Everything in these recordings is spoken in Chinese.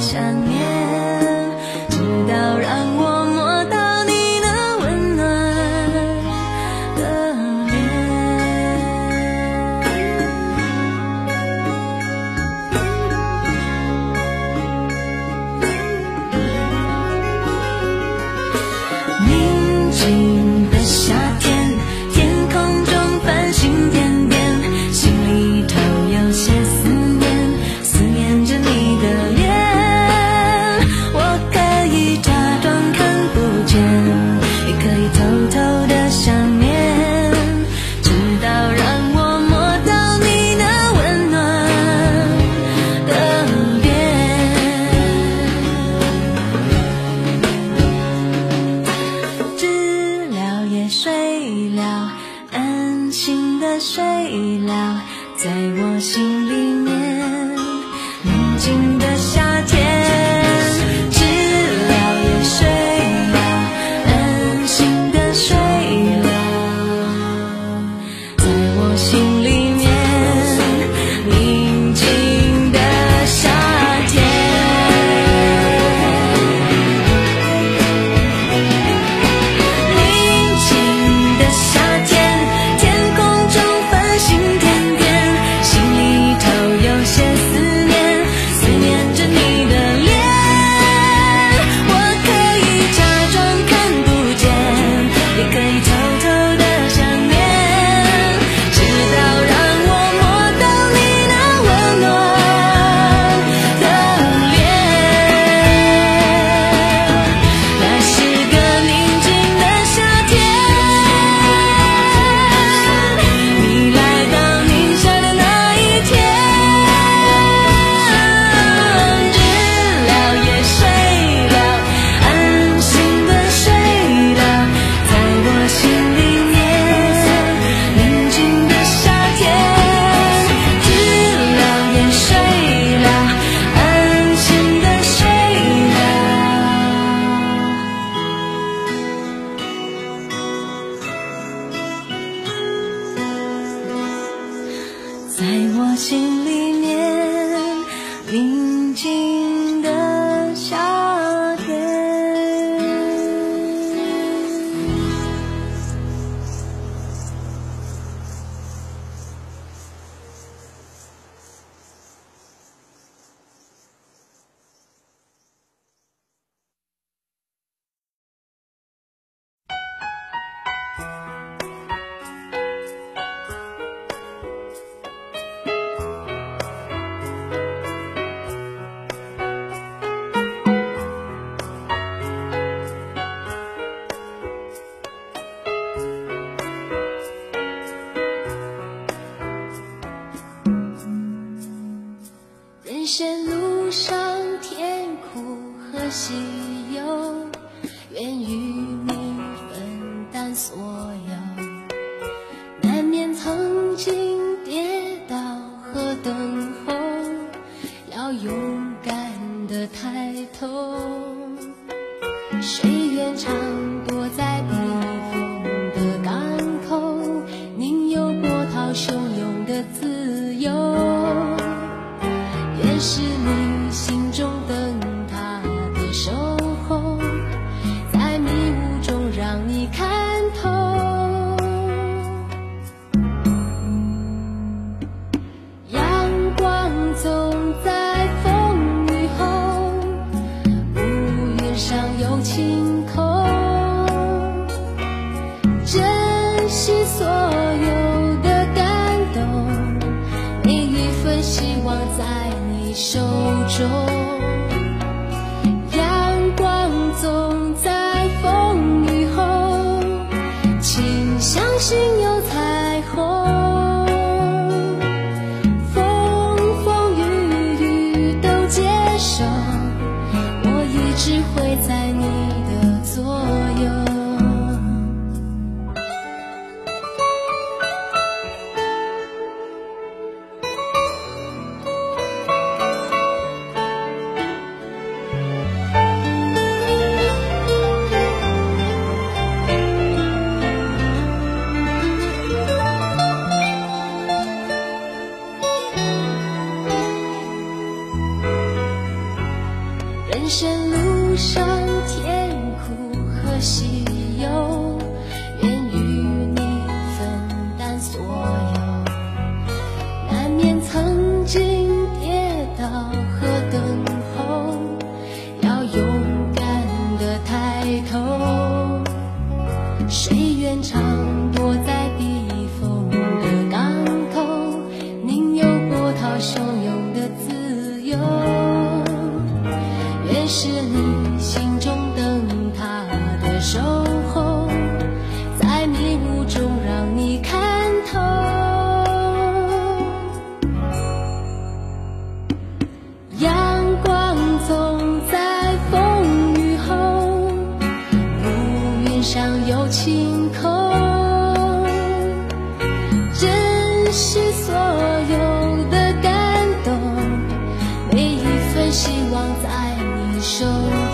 想念。睡了安心的睡了在我心里面宁静的夏天知了也睡了安心的睡了在我心喜忧，愿与你分担所有。难免曾经跌倒和等候，要勇敢的抬头。谁愿唱？晴空珍惜所有的感动每一份希望在你手中。人生路上甜苦和喜忧，愿与你分担所有。难免曾经跌倒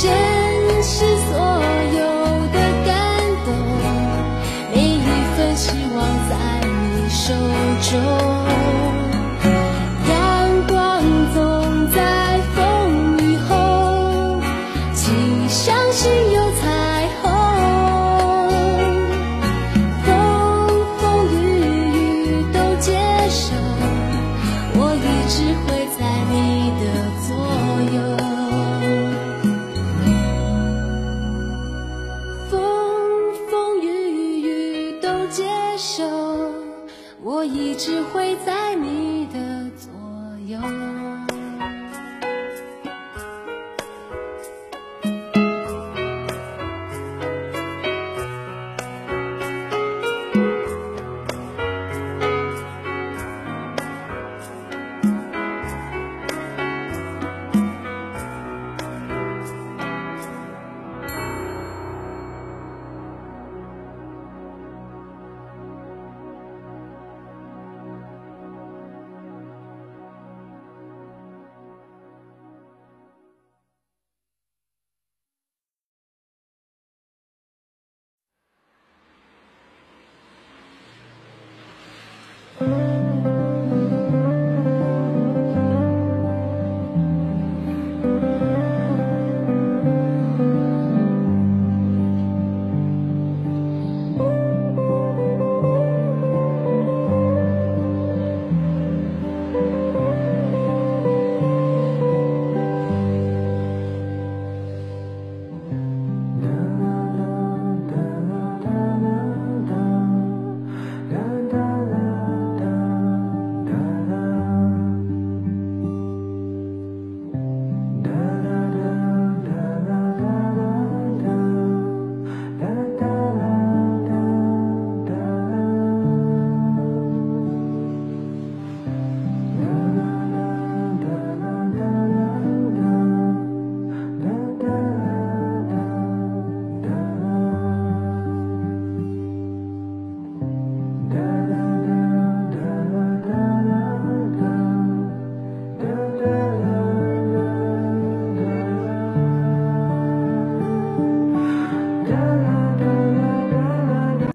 珍惜所有的感动，每一份希望在你手中。手，我一直会在你的左右。